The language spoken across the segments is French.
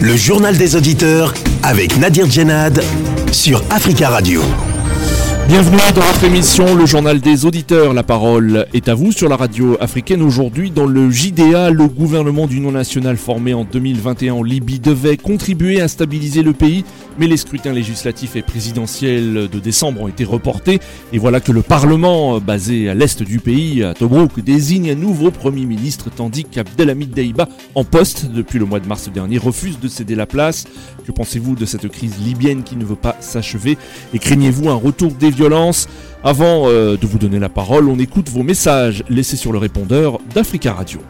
Le journal des auditeurs avec Nadir Djenad sur Africa Radio. Bienvenue dans votre émission Le Journal des Auditeurs. La parole est à vous sur la radio africaine. Aujourd'hui, dans le JDA, le gouvernement d'union nationale formé en 2021 en Libye devait contribuer à stabiliser le pays, mais les scrutins législatifs et présidentiels de décembre ont été reportés. Et voilà que le Parlement, basé à l'est du pays, à Tobruk, désigne un nouveau Premier ministre, tandis qu'Abdelhamid Deiba, en poste depuis le mois de mars dernier, refuse de céder la place. Que pensez-vous de cette crise libyenne qui ne veut pas s'achever? Et craignez-vous un retour des violence. Avant euh, de vous donner la parole, on écoute vos messages laissés sur le répondeur d'Africa Radio.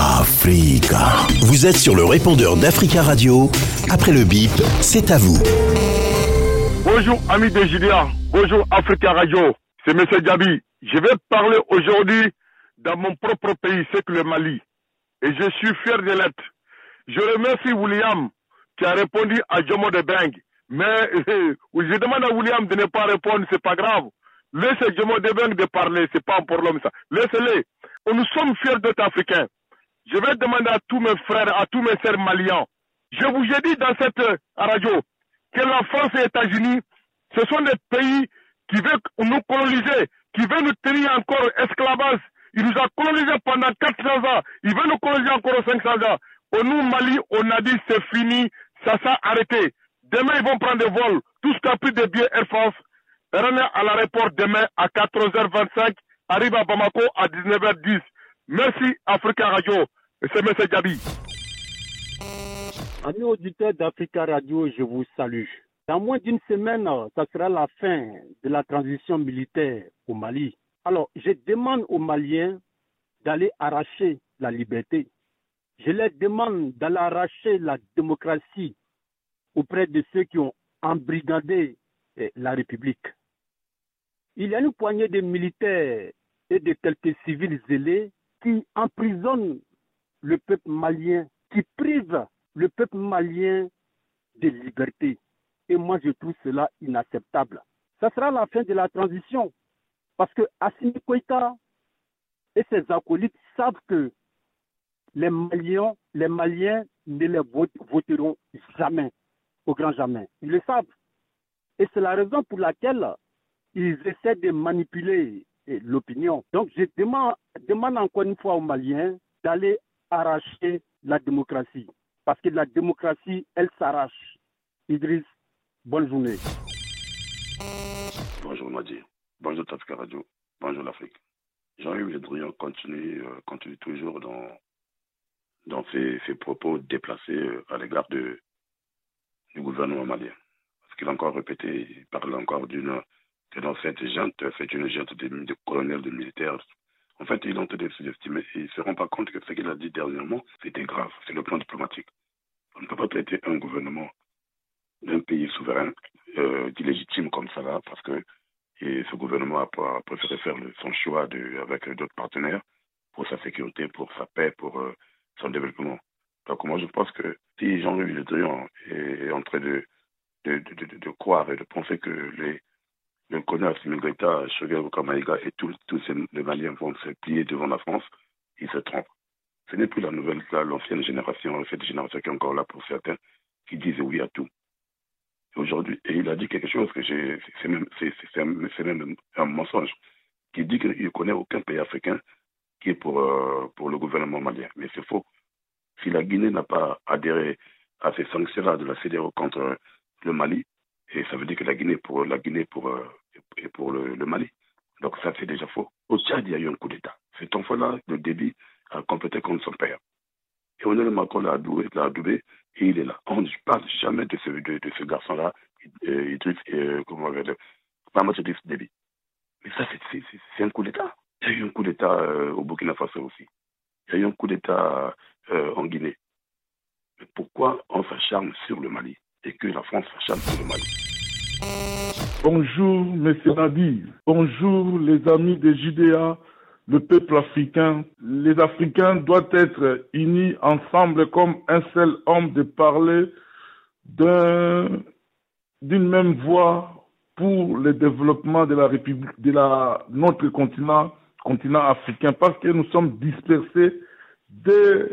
Africa. Vous êtes sur le répondeur d'Africa Radio. Après le bip, c'est à vous. Bonjour amis de Julia. Bonjour Africa Radio. C'est M. Gabi. Je vais parler aujourd'hui dans mon propre pays, c'est que le Mali. Et je suis fier de l'être. Je remercie William qui a répondu à Jomo de Beng mais je demande à William de ne pas répondre, c'est pas grave. Laissez Jomo Debeng de parler, c'est pas un problème ça. Laissez-les. Nous sommes fiers d'être africains. Je vais demander à tous mes frères, à tous mes sœurs maliens. Je vous ai dit dans cette radio que la France et les États-Unis, ce sont des pays qui veulent nous coloniser, qui veulent nous tenir encore esclavage. Il nous a colonisés pendant 400 ans. Il veut nous coloniser encore 500 ans. Au nous, Mali, on a dit c'est fini, ça s'est arrêté. Demain, ils vont prendre des vols. Tout ce qui a pris des billets Air France, renez à l'aéroport demain à 4h25, arrive à Bamako à 19h10. Merci Africa Radio. M. Gabi. Amis auditeurs d'Africa Radio, je vous salue. Dans moins d'une semaine, ça sera la fin de la transition militaire au Mali. Alors, je demande aux Maliens d'aller arracher la liberté. Je leur demande d'aller arracher la démocratie auprès de ceux qui ont embrigadé eh, la République. Il y a une poignée de militaires et de quelques civils zélés qui emprisonnent le peuple malien, qui privent le peuple malien de liberté. Et moi, je trouve cela inacceptable. Ça sera la fin de la transition. Parce que Assimi Koïta et ses acolytes savent que les Maliens, les Maliens ne les voteront jamais au grand jamais. Ils le savent. Et c'est la raison pour laquelle ils essaient de manipuler l'opinion. Donc je demande, demande encore une fois aux Maliens d'aller arracher la démocratie. Parce que la démocratie, elle s'arrache. Idriss, bonne journée. Bonjour Nadir. Bonjour Tafka Radio. Bonjour l'Afrique. Jean-Yves Le continue, euh, continue toujours dans, dans ses, propos déplacés euh, à l'égard du gouvernement malien. Parce qu'il a encore répété, il parle encore d'une que cette gente, c'est une gente de, de colonels, de militaires. En fait, ils ont été sous-estimés et ils ne se rendent pas compte que ce qu'il a dit dernièrement, c'était grave. C'est le plan diplomatique. On ne peut pas traiter un gouvernement d'un pays souverain euh, d'illégitime comme ça là, parce que ce gouvernement a, préféré faire son choix avec d'autres partenaires pour sa sécurité, pour sa paix, pour euh, son développement. Donc moi je pense que si Jean-Louis Le Drian est en train de, croire et de penser que les, le colonel Similgreta, Choguel Kamaïga et tous les Maliens vont se plier devant la France, il se trompe. Ce n'est plus la nouvelle, l'ancienne génération, cette génération qui est encore là pour certains, qui disent oui à tout. Aujourd'hui, et il a dit quelque chose que c'est même, même, un mensonge, qui dit qu'il ne connaît aucun pays africain qui est pour, euh, pour le gouvernement malien. Mais c'est faux si la Guinée n'a pas adhéré à ces sanctions-là de la CDAO contre le Mali, et ça veut dire que la Guinée pour la Guinée pour euh, et pour le, Mali. Donc ça c'est déjà faux. Au Tchad, il y a eu un coup d'État. Cet enfant-là, le débit, a complété contre son père. Et on est Macron l'a adoubé, et il est là. On ne parle jamais de ce, garçon-là, euh, Idriss, euh, comment on va dire, pas Idriss Déby. Mais ça, c'est un coup d'État. Il y a eu un coup d'État euh, au Burkina Faso aussi. Il y a eu un coup d'État en Guinée. Mais pourquoi on s'acharne sur le Mali et que la France s'acharne sur le Mali? Bonjour, Monsieur Nadir. Bonjour, les amis des JDA, le peuple africain. Les Africains doivent être unis ensemble comme un seul homme de parler d'une même voix pour le développement de la République, de notre continent, continent africain, parce que nous sommes dispersés dès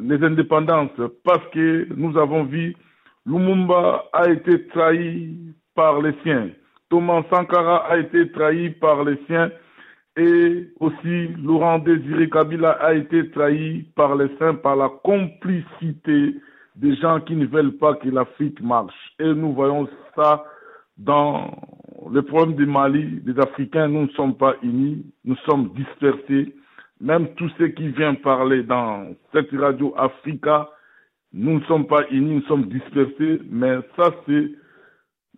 les indépendances parce que nous avons vu Lumumba a été trahi par les siens. Thomas Sankara a été trahi par les siens et aussi Laurent Désiré Kabila a été trahi par les siens par la complicité des gens qui ne veulent pas que l'Afrique marche. Et nous voyons ça dans le problème du Mali, des Africains, nous ne sommes pas unis, nous sommes dispersés. Même tous ceux qui viennent parler dans cette radio Africa, nous ne sommes pas unis, nous sommes dispersés, mais ça c'est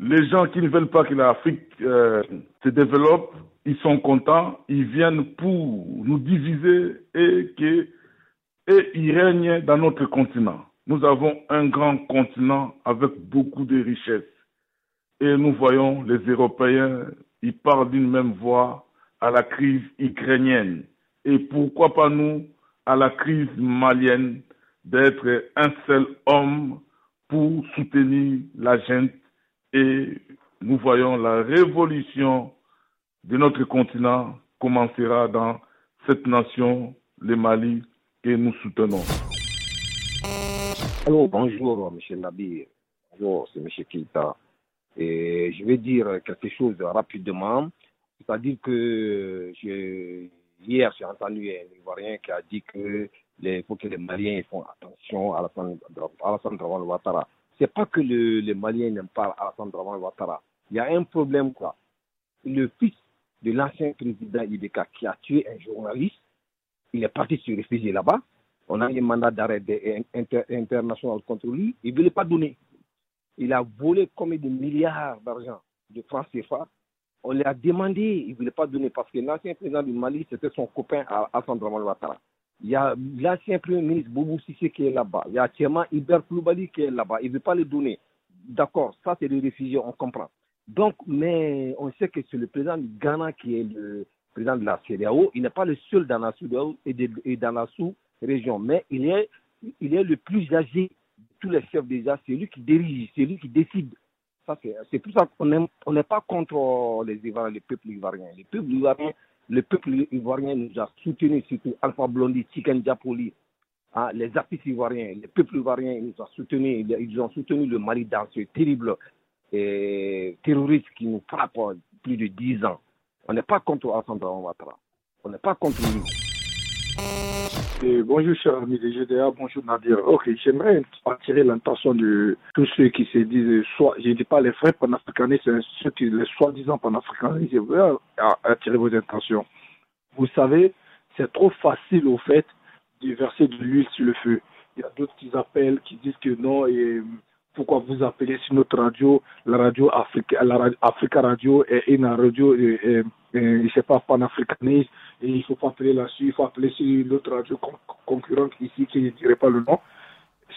les gens qui ne veulent pas que l'Afrique euh, se développe, ils sont contents, ils viennent pour nous diviser et que et ils règnent dans notre continent. Nous avons un grand continent avec beaucoup de richesses. Et nous voyons les Européens, ils parlent d'une même voix à la crise ukrainienne. Et pourquoi pas nous, à la crise malienne, d'être un seul homme pour soutenir la gente. Et nous voyons la révolution de notre continent commencera dans cette nation, le Mali, que nous soutenons. Alors, bonjour, M. Nabi. Bonjour, c'est M. Keita. Et je vais dire quelque chose rapidement. C'est-à-dire que hier, j'ai entendu un Ivoirien qui a dit que les, faut que les Maliens font attention à Alassane Draman Ouattara. C'est pas que le, les Maliens n'aiment pas Alassane Draman Ouattara. Il y a un problème, quoi. Le fils de l'ancien président Ibeka qui a tué un journaliste, il est parti se réfugier là-bas. On a un mandat d'arrêt international contre lui. Il ne voulait pas donner. Il a volé combien de milliards d'argent de francs CFA. On lui a demandé, il ne voulait pas donner parce que l'ancien président du Mali, c'était son copain Alassane Draman Ouattara. Il y a l'ancien premier ministre Boubou Sissé qui est là-bas. Il y a actuellement Iber Ploubali qui est là-bas. Il ne veut pas le donner. D'accord, ça c'est des réfugiés, on comprend. Donc, mais on sait que c'est le président du Ghana qui est le président de la CEDEAO. Il n'est pas le seul dans la CEDEAO et, dans la sous-région, mais il est, il est le plus âgé de tous les chefs d'État. C'est lui qui dirige, c'est lui qui décide. C'est pour ça qu'on n'est pas contre les les peuples ivoiriens. Les peuples ivoiriens le peuple ivoirien nous a soutenus, surtout Alpha Blondy, Chicken Diapoli, hein, les artistes ivoiriens, le peuple ivoirien nous a soutenus, ils ont soutenu le Mali dans ce terrible et, terroriste qui nous frappe plus de 10 ans. On n'est pas contre Assandra Ouattara. On n'est pas contre lui bonjour, cher ami de GDA, bonjour Nadir. Ok, j'aimerais attirer l'attention de tous ceux qui se disent, soit, je ne dis pas les vrais panafricanistes, ceux qui, les soi-disant panafricanistes, je veux attirer vos intentions. Vous savez, c'est trop facile au fait de verser de l'huile sur le feu. Il y a d'autres qui appellent, qui disent que non, et pourquoi vous appelez sur notre radio, la radio Africa, la Africa Radio est une radio, et, et, et, je sais pas, panafricaniste, et il faut pas appeler là-dessus, il faut appeler sur l'autre radio concurrente ici, qui ne dirait pas le nom.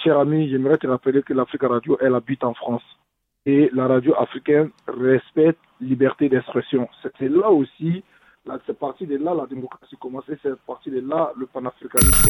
Cher ami, j'aimerais te rappeler que l'Africa Radio, elle habite en France. Et la radio africaine respecte liberté d'expression. C'est là aussi, c'est parti de là la démocratie commence, c'est parti de là le panafricanisme.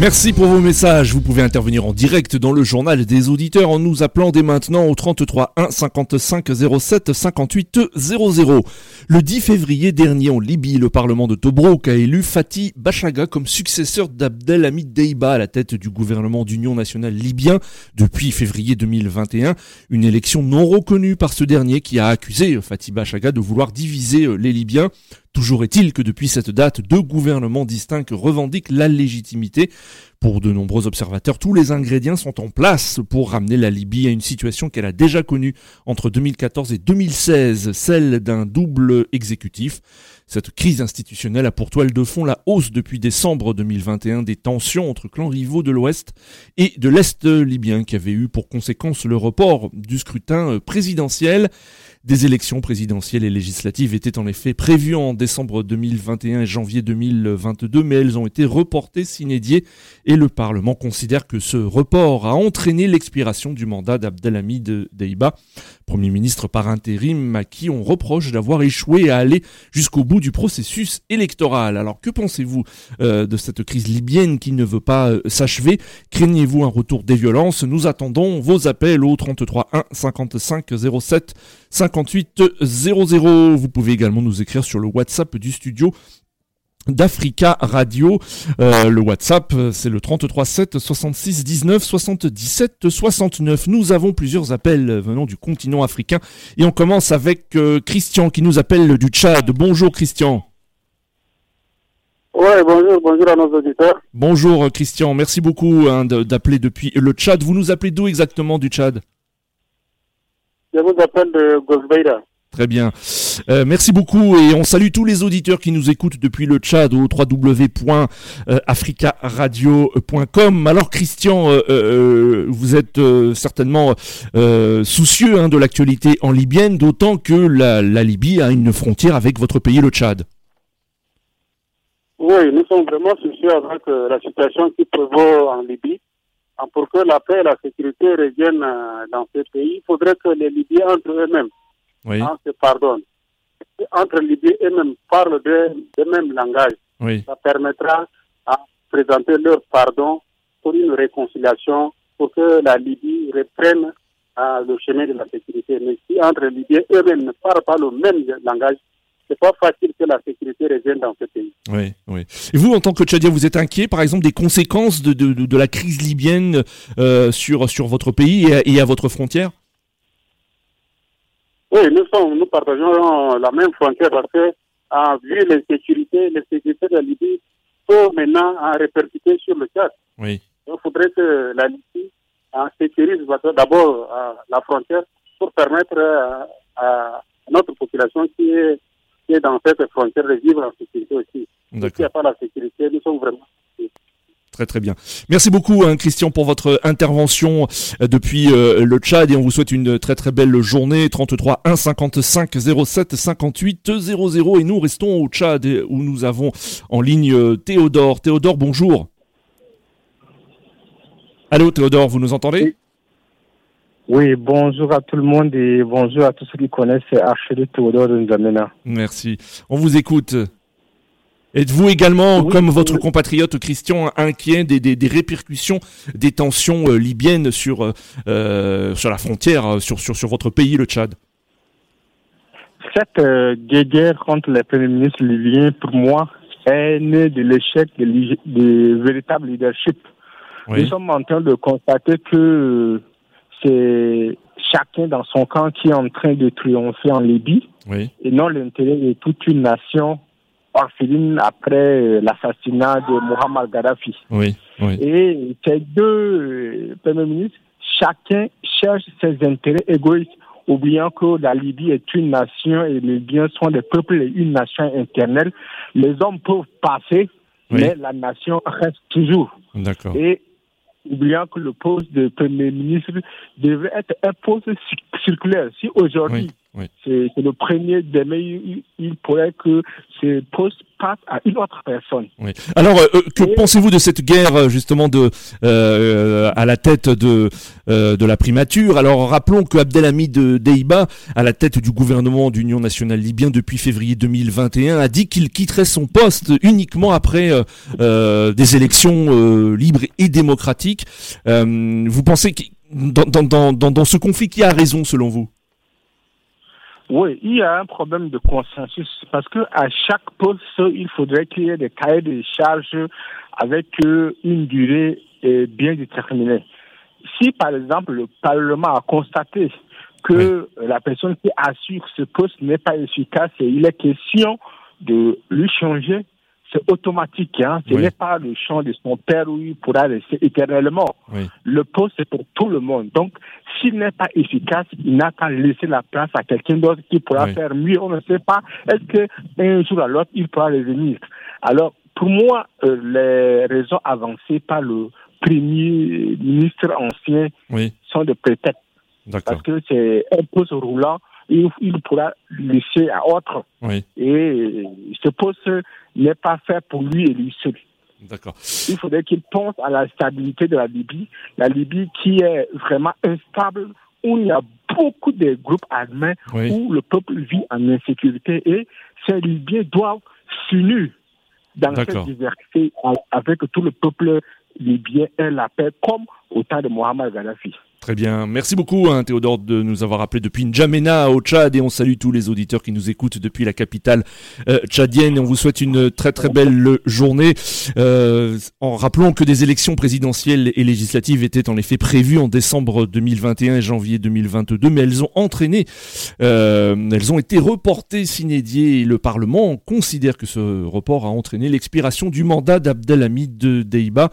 Merci pour vos messages. Vous pouvez intervenir en direct dans le journal des auditeurs en nous appelant dès maintenant au 33 1 55 07 58 00. Le 10 février dernier en Libye, le Parlement de Tobruk a élu Fatih Bachaga comme successeur d'Abdelhamid Deiba à la tête du gouvernement d'union nationale libyen depuis février 2021. Une élection non reconnue par ce dernier qui a accusé Fatih Bachaga de vouloir diviser les Libyens. Toujours est-il que depuis cette date, deux gouvernements distincts revendiquent la légitimité. Pour de nombreux observateurs, tous les ingrédients sont en place pour ramener la Libye à une situation qu'elle a déjà connue entre 2014 et 2016, celle d'un double exécutif. Cette crise institutionnelle a pour toile de fond la hausse depuis décembre 2021 des tensions entre clans rivaux de l'Ouest et de l'Est libyen qui avait eu pour conséquence le report du scrutin présidentiel. Des élections présidentielles et législatives étaient en effet prévues en décembre 2021 et janvier 2022, mais elles ont été reportées s'inédier et le Parlement considère que ce report a entraîné l'expiration du mandat d'Abdelhamid Deiba, Premier ministre par intérim à qui on reproche d'avoir échoué à aller jusqu'au bout du processus électoral. Alors que pensez-vous euh, de cette crise libyenne qui ne veut pas euh, s'achever? Craignez-vous un retour des violences? Nous attendons vos appels au 33 1 55 07 58 00. Vous pouvez également nous écrire sur le WhatsApp du studio d'Africa Radio. Euh, le WhatsApp, c'est le 33 7 66 19 77 69. Nous avons plusieurs appels venant du continent africain et on commence avec euh, Christian qui nous appelle du Tchad. Bonjour Christian. Oui, bonjour, bonjour à nos auditeurs. Bonjour Christian, merci beaucoup hein, d'appeler depuis le Tchad. Vous nous appelez d'où exactement du Tchad? Je vous appelle de Gosbeira. Très bien. Euh, merci beaucoup et on salue tous les auditeurs qui nous écoutent depuis le Tchad au www.africaradio.com. Alors Christian, euh, euh, vous êtes certainement soucieux hein, de l'actualité en libyenne, d'autant que la, la, Libye a une frontière avec votre pays, le Tchad. Oui, nous sommes vraiment soucieux avec la situation qui prévaut en Libye. Pour que la paix et la sécurité reviennent dans ce pays, il faudrait que les Libyens entre eux-mêmes oui. hein, se pardonnent. Entre Libyens eux-mêmes parlent de, de même langage. Oui. Ça permettra à présenter leur pardon pour une réconciliation, pour que la Libye reprenne à le chemin de la sécurité. Mais si entre Libyens eux-mêmes ne parlent pas le même langage, c'est pas facile que la sécurité revienne dans ce pays. Oui, oui. Et vous, en tant que Tchadien, vous êtes inquiet, par exemple, des conséquences de, de, de la crise libyenne euh, sur, sur votre pays et à, et à votre frontière? Oui, nous, sommes, nous partageons la même frontière parce que, en vu l'insécurité, l'insécurité de la Libye peut maintenant en répercuter sur le Tchad. Oui. Il faudrait que la Libye en sécurise d'abord la frontière pour permettre à, à, notre population qui est, qui est dans cette frontière de vivre en sécurité aussi. S'il n'y a pas la sécurité, nous sommes vraiment Très très bien. Merci beaucoup hein, Christian pour votre intervention euh, depuis euh, le Tchad et on vous souhaite une très très belle journée. 33 1 55 07 58 00 et nous restons au Tchad où nous avons en ligne euh, Théodore. Théodore, bonjour. Allô Théodore, vous nous entendez? Oui, bonjour à tout le monde et bonjour à tous ceux qui connaissent Archéry Théodore de N'Djamena. Merci. On vous écoute. Êtes-vous également, oui, comme votre compatriote Christian, inquiet des, des, des, répercussions des tensions euh, libyennes sur, euh, sur la frontière, sur, sur, sur votre pays, le Tchad? Cette euh, guerre contre les premiers ministres libyens, pour moi, est née de l'échec du de, véritable leadership. Oui. Nous sommes en train de constater que c'est chacun dans son camp qui est en train de triompher en Libye et non l'intérêt de toute une nation orpheline après l'assassinat de Mohamed Gaddafi. Oui, oui. Et ces deux premiers ministres, chacun cherche ses intérêts égoïstes, oubliant que la Libye est une nation et les biens sont des peuples et une nation internelle. Les hommes peuvent passer, oui. mais la nation reste toujours. D'accord. Et oubliant que le poste de Premier ministre devait être un poste circulaire. Si aujourd'hui, oui, oui. c'est le premier demain, il, il, pourrait que ce poste passe à une autre personne. Oui. Alors, euh, que Et... pensez-vous de cette guerre justement de euh, à la tête de euh, de la primature? Alors, rappelons que Abdelhamid Deiba, à la tête du gouvernement d'Union nationale libyen depuis février 2021, a dit qu'il quitterait son poste uniquement après euh, des élections libres et démocratiques. vous pensez que dans, dans, dans, dans ce conflit, qui a raison selon vous? Oui, il y a un problème de consensus parce que à chaque poste, il faudrait qu'il y ait des cahiers de charges avec une durée bien déterminée. Si, par exemple, le Parlement a constaté que oui. la personne qui assure ce poste n'est pas efficace et il est question de lui changer, c'est automatique. Hein? Ce oui. n'est pas le champ de son père où il pourra rester éternellement. Oui. Le poste, c'est pour tout le monde. Donc, s'il n'est pas efficace, il n'a qu'à laisser la place à quelqu'un d'autre qui pourra oui. faire mieux. On ne sait pas. Est-ce qu'un jour à l'autre, il pourra revenir? Alors, pour moi, euh, les raisons avancées par le premier ministre ancien sont de prétexte. Parce que c'est un poste roulant il, il, pourra laisser à autre. Oui. Et ce poste n'est pas fait pour lui et lui seul. D'accord. Il faudrait qu'il pense à la stabilité de la Libye, la Libye qui est vraiment instable, où il y a beaucoup de groupes armés où le peuple vit en insécurité et ces Libyens doivent s'unir dans cette diversité avec tout le peuple libyen et la paix comme au temps de Mohamed Gaddafi. Très bien. Merci beaucoup, hein, Théodore, de nous avoir appelé depuis N'Djamena au Tchad. Et on salue tous les auditeurs qui nous écoutent depuis la capitale euh, tchadienne. Et on vous souhaite une très très belle journée. Euh, en rappelant que des élections présidentielles et législatives étaient en effet prévues en décembre 2021 et janvier 2022, mais elles ont entraîné, euh, elles ont été reportées s'inédiées et le Parlement considère que ce report a entraîné l'expiration du mandat d'Abdelhamid Deiba,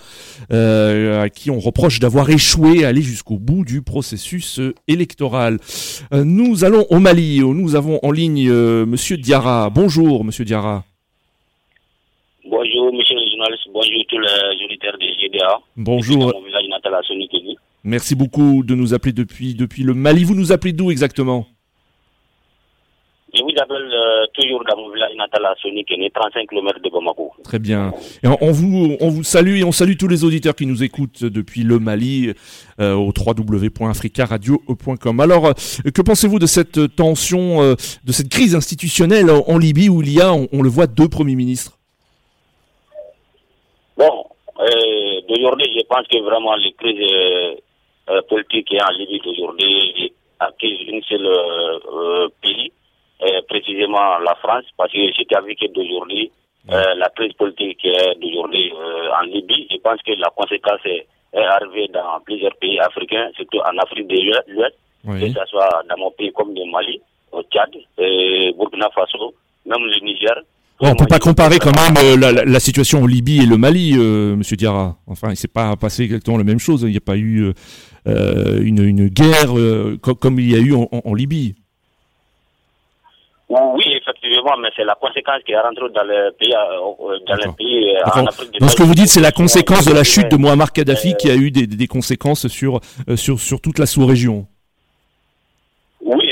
à qui on reproche d'avoir échoué à aller jusqu'au bout du processus euh, électoral. Euh, nous allons au Mali, où nous avons en ligne euh, Monsieur Diarra. Bonjour Monsieur Diarra. Bonjour Monsieur le journaliste, bonjour tous les auditeurs des GDA. Bonjour. Merci beaucoup de nous appeler depuis, depuis le Mali. Vous nous appelez d'où exactement? Je vous appelle euh, toujours dans mon village natal à est 35 km de Bamako. Très bien. Et on, vous, on vous salue et on salue tous les auditeurs qui nous écoutent depuis le Mali euh, au www.africaradio.com. Alors, euh, que pensez-vous de cette tension, de cette crise institutionnelle en, Libye où il y a, on, le voit, deux premiers ministres? Bon, d'aujourd'hui, je pense que vraiment les crises politiques en Libye d'aujourd'hui acquise une seule pays euh, précisément la France, parce que ce qui a vécu d'aujourd'hui, euh, la crise politique d'aujourd'hui euh, en Libye, je pense que la conséquence est, arrivée dans plusieurs pays africains, surtout en Afrique de l'Ouest, que ce soit dans mon pays comme le Mali, au Tchad, Burkina Faso, même le Niger. on ne peut pas comparer quand même la, situation en Libye et le Mali, Monsieur Diarra. Enfin, il ne s'est pas passé exactement la même chose. Il n'y a pas eu une, une, guerre comme il y a eu en Libye. Oui, effectivement, mais c'est la conséquence qui est rentrée dans le pays, euh, dans le pays euh, en Afrique Donc, ce que vous dites, c'est la conséquence de la chute de Muammar Kadhafi qui a eu des, des conséquences sur, euh, sur, sur toute la sous-région.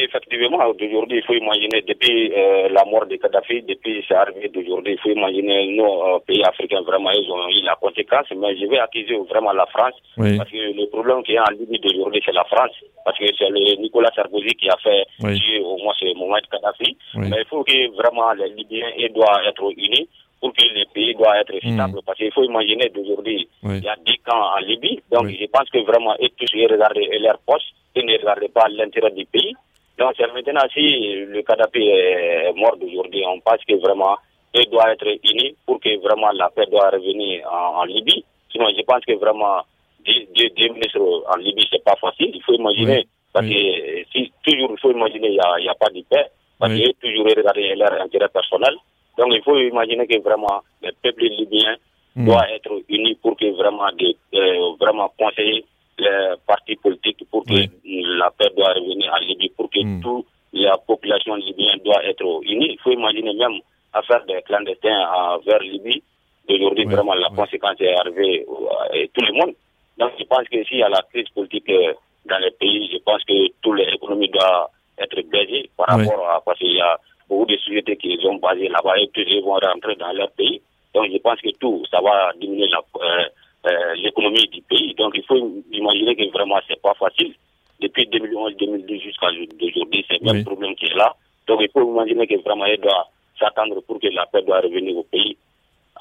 Oui, effectivement, d'aujourd'hui, il faut imaginer, depuis euh, la mort de Kadhafi, depuis c'est arrivé d'aujourd'hui, il faut imaginer nos euh, pays africains, vraiment, ils ont eu la conséquence. Mais je vais accuser vraiment la France, parce que le problème qui est en Libye d'aujourd'hui, c'est la France, parce que c'est le Nicolas Sarkozy qui a fait tuer au moins ce moment de Kadhafi. Mais il faut que vraiment les Libyens doivent être unis pour que les pays doivent être hmm. stables. Parce qu'il faut imaginer d'aujourd'hui, il y a des camps en Libye. Donc je pense que vraiment, ils tous regardent leur poche et ne regardent pas l'intérêt du pays. Donc maintenant si le Kadhafi est mort d'aujourd'hui, on pense que vraiment il doit être unis pour que vraiment la paix doit revenir en, Libye. Sinon, je pense que vraiment deux, ministres en Libye, c'est pas facile. Il faut imaginer, parce que si toujours il faut imaginer, il n'y a, y a, pas de paix, parce qu'il que toujours regarder leur intérêt personnel. Donc il faut imaginer que vraiment le peuple libyen mm. doit être uni pour que vraiment, de, euh, vraiment conseiller les partis politiques pour que la paix doit revenir en Libye, pour que mm. toute la population libyenne doit être unie. Il faut imaginer même à faire des clandestins vers Libye. Aujourd'hui, vraiment, la conséquence est arrivée à tout le monde. Donc, je pense que s'il y a la crise politique euh, dans les pays, je pense que toute l'économie doit être baissée par rapport à, parce qu'il y a beaucoup de sociétés qui sont basées là-bas et tous vont rentrer dans leur pays. Donc, je pense que tout, ça va diminuer la, euh, euh, l'économie du pays. Donc il faut imaginer que vraiment c'est pas facile. Depuis 2011-2012 jusqu'à aujourd'hui, c'est le même problème qui est là. Donc il faut imaginer que vraiment il doit s'attendre pour que la paix doit revenir au pays,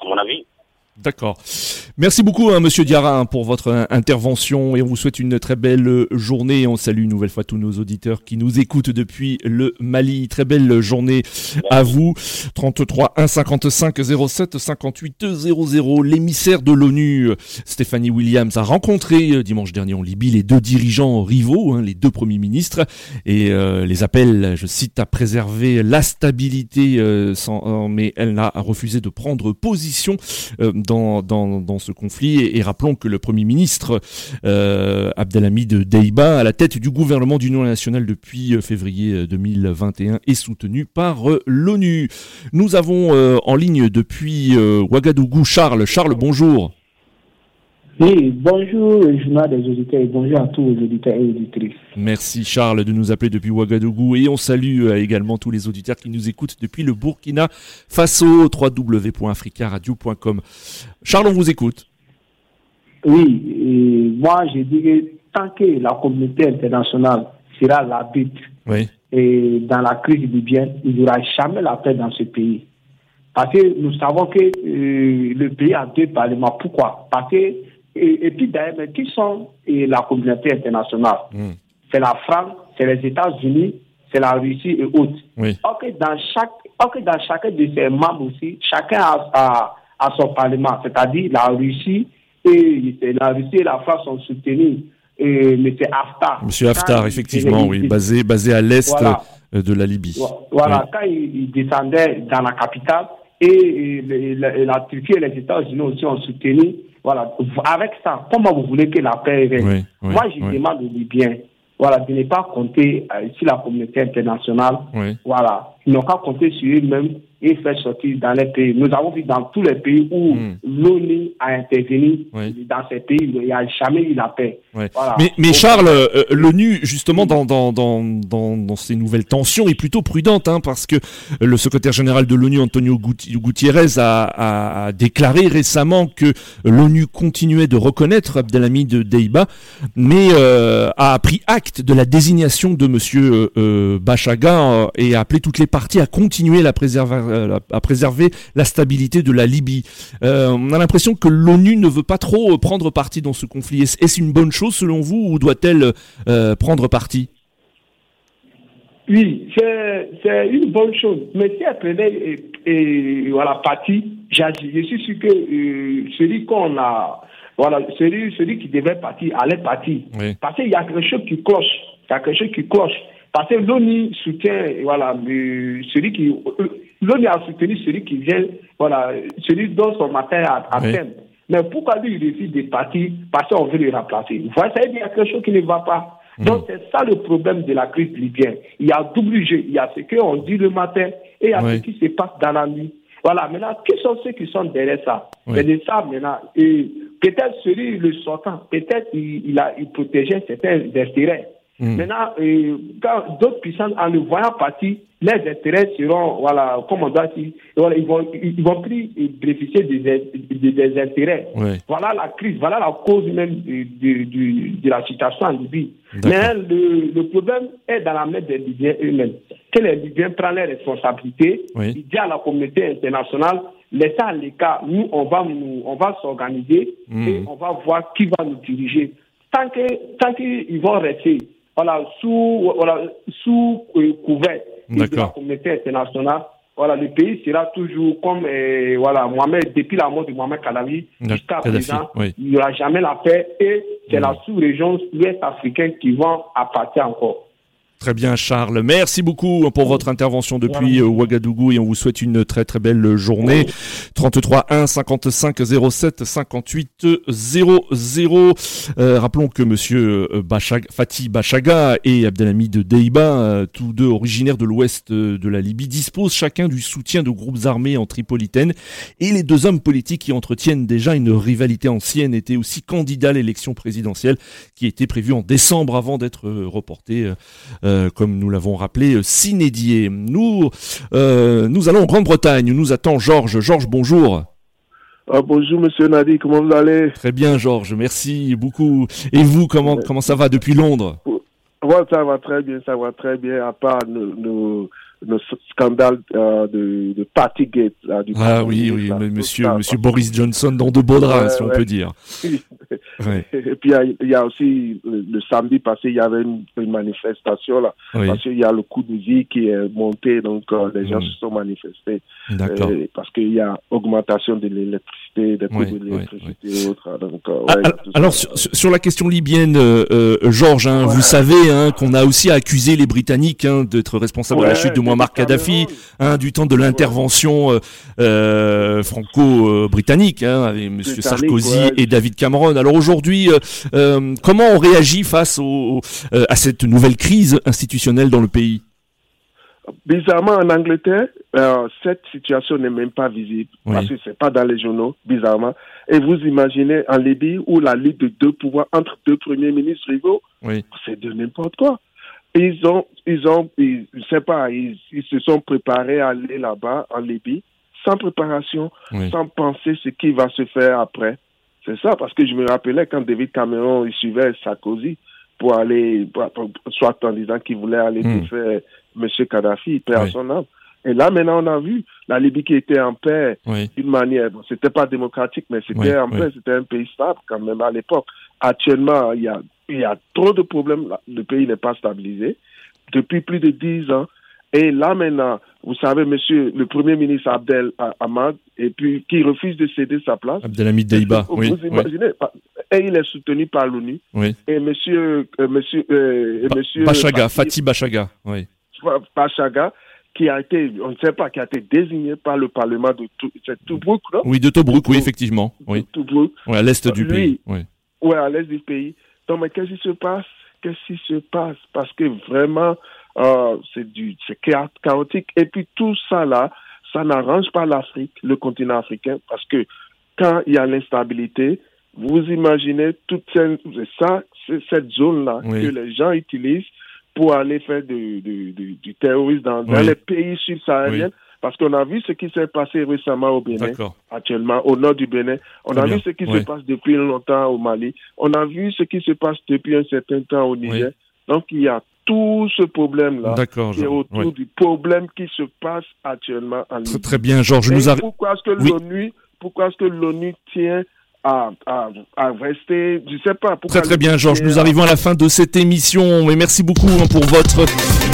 à mon avis. D'accord. Merci beaucoup, hein, Monsieur Diarra, hein, pour votre euh, intervention et on vous souhaite une très belle euh, journée. On salue une nouvelle fois tous nos auditeurs qui nous écoutent depuis le Mali. Très belle journée à vous. 33 1 55 07 58 00. L'émissaire de l'ONU, Stéphanie Williams, a rencontré euh, dimanche dernier en Libye les deux dirigeants rivaux, hein, les deux premiers ministres, et les appelle, je cite, à préserver la stabilité, sans, mais elle a refusé de prendre position dans, ce conflit. Et, rappelons que le Premier ministre euh, Abdelhamid Deiba, à la tête du gouvernement d'union nationale depuis euh, février 2021, euh, est soutenu par euh, l'ONU. Nous avons en ligne depuis Ouagadougou Charles. Charles, bonjour. Oui, bonjour, journal des auditeurs et bonjour à tous les auditeurs et auditrices. Merci Charles de nous appeler depuis Ouagadougou et on salue euh, également tous les auditeurs qui nous écoutent depuis le Burkina Faso, www.africaradio.com. Charles, on vous écoute. Oui, moi je dirais tant que la communauté internationale sera. Et dans la crise libyenne, il n'y aura jamais la paix dans ce pays. Parce que nous savons que euh, le pays a deux parlements. Pourquoi? Parce que, et, puis d'ailleurs, qui sont la communauté internationale? Hmm. C'est la France, c'est les États-Unis, c'est la Russie et autres. Ok, dans chaque, dans chacun de ces membres aussi, chacun a, a son parlement. C'est-à-dire la Russie et la Russie et la France sont soutenus et M. Haftar. M. Haftar, effectivement, oui, basé, basé à l'est euh, de la Libye. Voilà, quand il, descendait dans la capitale et, la, Turquie et les États-Unis aussi ont soutenu. Voilà, avec ça, comment vous voulez que la paix revienne Moi, je demande aux Libyens voilà, de ne pas compter euh, sur la communauté internationale. Voilà, n'ont qu'à compter sur eux-mêmes et faire sortir dans les pays. Nous avons vu dans tous les pays où hmm. l'ONU a intervenu, dans ces pays, il n'y a jamais eu la paix. Mais, Charles, euh, euh, l'ONU, justement, dans, dans, dans, dans, ces nouvelles tensions, est plutôt prudente, hein, parce que le secrétaire général de l'ONU, Antonio Gutiérrez, a, a, déclaré récemment que l'ONU continuait de reconnaître Abdelhamid Deiba, mais euh, a pris acte de la désignation de M. Euh, Bachaga et a appelé toutes les parties à continuer la euh, à préserver la stabilité de la Libye. Euh, on a l'impression que l'ONU ne veut pas trop euh, prendre parti dans ce conflit. Est-ce une bonne chose selon vous ou doit-elle prendre parti? Oui, c'est une bonne chose. Mais si elle prenait et, voilà, parti, je suis sûr que celui qu'on a, voilà, celui, celui qui devait partir allait partir. Parce qu'il y a quelque chose qui cloche. Il y a quelque chose qui cloche. Parce que l'ONU soutient, voilà, celui qui, l'ONU a soutenu celui qui vient, voilà, celui dont son matin à, peine. Mais pourquoi lui, il refuse de partir parce qu'on veut le remplacer? Vous voyez, ça veut dire qu'il y a quelque chose qui ne va pas. Mm. Donc, c'est ça le problème de la crise libyenne. Il y a double jeu. Il y a ce qu'on dit le matin et il y a ce qui se passe dans la nuit. Voilà, maintenant, qui sont ceux qui sont derrière ça? C'est de ça maintenant. Et peut-être celui, le sortant, peut-être il, il, a, il protégeait certains intérêts. Mm. Maintenant, euh, quand d'autres puissances, en le voyant partir, les intérêts seront, voilà, comme on doit dire, voilà, ils vont, ils vont plus bénéficier des, des, des intérêts. Voilà la crise, voilà la cause même de, de, de la situation en Libye. Mais le, le, problème est dans la main des Libyens eux-mêmes. Que les Libyens prennent les responsabilités, ils disent à la communauté internationale, laissez à l'écart, nous, on va, nous, on va s'organiser mm. et on va voir qui va nous diriger. Tant qu'ils tant qu'ils vont rester voilà, sous, voilà, sous couvert de la communauté internationale, voilà, le pays sera toujours comme euh, voilà, Mohamed, depuis la mort de Mohamed Kadhafi jusqu'à présent, il n'y aura jamais la paix et c'est la sous-région ouest africaine qui va appartenir encore. Très bien Charles, merci beaucoup pour votre intervention depuis euh, Ouagadougou et on vous souhaite une très très belle journée. 33 1 55 07 58 00. rappelons que monsieur euh, Fatih Bachaga et Abdelhamid Deiba, euh, tous deux originaires de l'ouest de la Libye, disposent chacun du soutien de groupes armés en Tripolitaine et les deux hommes politiques qui entretiennent déjà une rivalité ancienne étaient aussi candidats à l'élection présidentielle qui était prévue en décembre avant d'être reportée euh, comme nous l'avons rappelé, euh, s'inédier. Nous, euh, nous allons en Grande-Bretagne, nous attend Georges. Georges, bonjour. Ah, bonjour Monsieur Nadi, comment vous allez? Très bien Georges, merci beaucoup. Et vous, comment, comment ça va depuis Londres? Ça va très bien, ça va très bien, à part nos, le scandale euh, de, de Partygate. Là, du ah oui, oui, monsieur, monsieur Boris Johnson dans de beaux draps, si on peut dire. Et puis il y, a aussi le, samedi passé, il y avait une, manifestation là, parce qu'il y a le coup de vie qui est monté, donc euh, les gens hmm. se sont manifestés. D'accord. parce qu'il y a augmentation de l'électricité, des prix de l'électricité et autres. Donc, euh, ah, alors sur, la question libyenne, Georges, hein, vous savez hein, qu'on a aussi accusé les Britanniques hein, d'être responsables de la chute de Muammar Kadhafi, hein, du temps de l'intervention euh, euh, franco-britannique hein, avec M. Sarkozy et David Cameron. Alors aujourd'hui, euh, comment on réagit face à cette nouvelle crise institutionnelle dans le pays? Bizarrement, en Angleterre, cette situation n'est même pas visible parce que c'est pas dans les journaux, bizarrement. Et vous imaginez en Libye où la lutte de deux pouvoirs entre deux premiers ministres rivaux, c'est de n'importe quoi ils ont, ils ont, je sais pas, ils, se sont préparés à aller là-bas, en Libye, sans préparation, sans penser ce qui va se faire après. C'est ça, parce que je me rappelais quand David Cameron il suivait Sarkozy, pour aller, soit en disant qu'il voulait aller hmm. faire M. Kadhafi, paix à son âme. Et là, maintenant, on a vu la Libye qui était en paix d'une manière. Bon, c'était pas démocratique, mais c'était en paix. C'était un pays stable quand même à l'époque. Actuellement, il y a, il y a trop de problèmes. Le pays n'est pas stabilisé depuis plus de dix ans. Et là maintenant, vous savez, monsieur le Premier ministre Abdel Ahmad, et puis qui refuse de céder sa place. Abdelhamid Deiba, oui. Vous imaginez, et il est soutenu par l'ONU. Oui. Et monsieur, euh, monsieur, euh, monsieur Bachaga, Fatih Bachaga, oui. Bachaga, qui a été, on ne sait pas, qui a été désigné par le Parlement de Tobruk, non? Oui, de Tobruk, oui, effectivement. Oui. Tobruk. À l'est du pays. Oui. oui, à l'est du pays. Donc, mais qu'est-ce qui se passe? Qu'est-ce qui se passe? Parce que vraiment, euh, c'est du, c'est chaotique. Et puis tout ça là, ça n'arrange pas l'Afrique, le continent africain, parce que quand il y a l'instabilité, vous imaginez toute cette, ça, cette zone-là que les gens utilisent pour aller faire du, du, du, terrorisme dans, les pays subsahariens. Parce qu'on a vu ce qui s'est passé récemment au Bénin, actuellement au nord du Bénin. On a vu ce qui se passe depuis longtemps au Mali. On a vu ce qui se passe depuis un certain temps au Niger. Donc il y a tout ce problème-là qui est autour du problème qui se passe actuellement en Libye. Très, bien, Georges. Nous Pourquoi est-ce que l'ONU, pourquoi est-ce que l'ONU tient à, rester, je sais pas. Très très bien, Georges. Nous arrivons à la fin de cette émission. Mais merci beaucoup hein, pour votre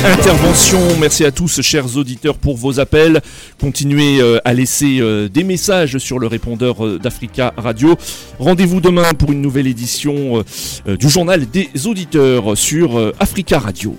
intervention. Merci à tous, chers auditeurs, pour vos appels. Continuez euh, à laisser euh, des messages sur le répondeur euh, d'Africa Radio. Rendez-vous demain pour une nouvelle édition du journal des auditeurs sur Africa Radio.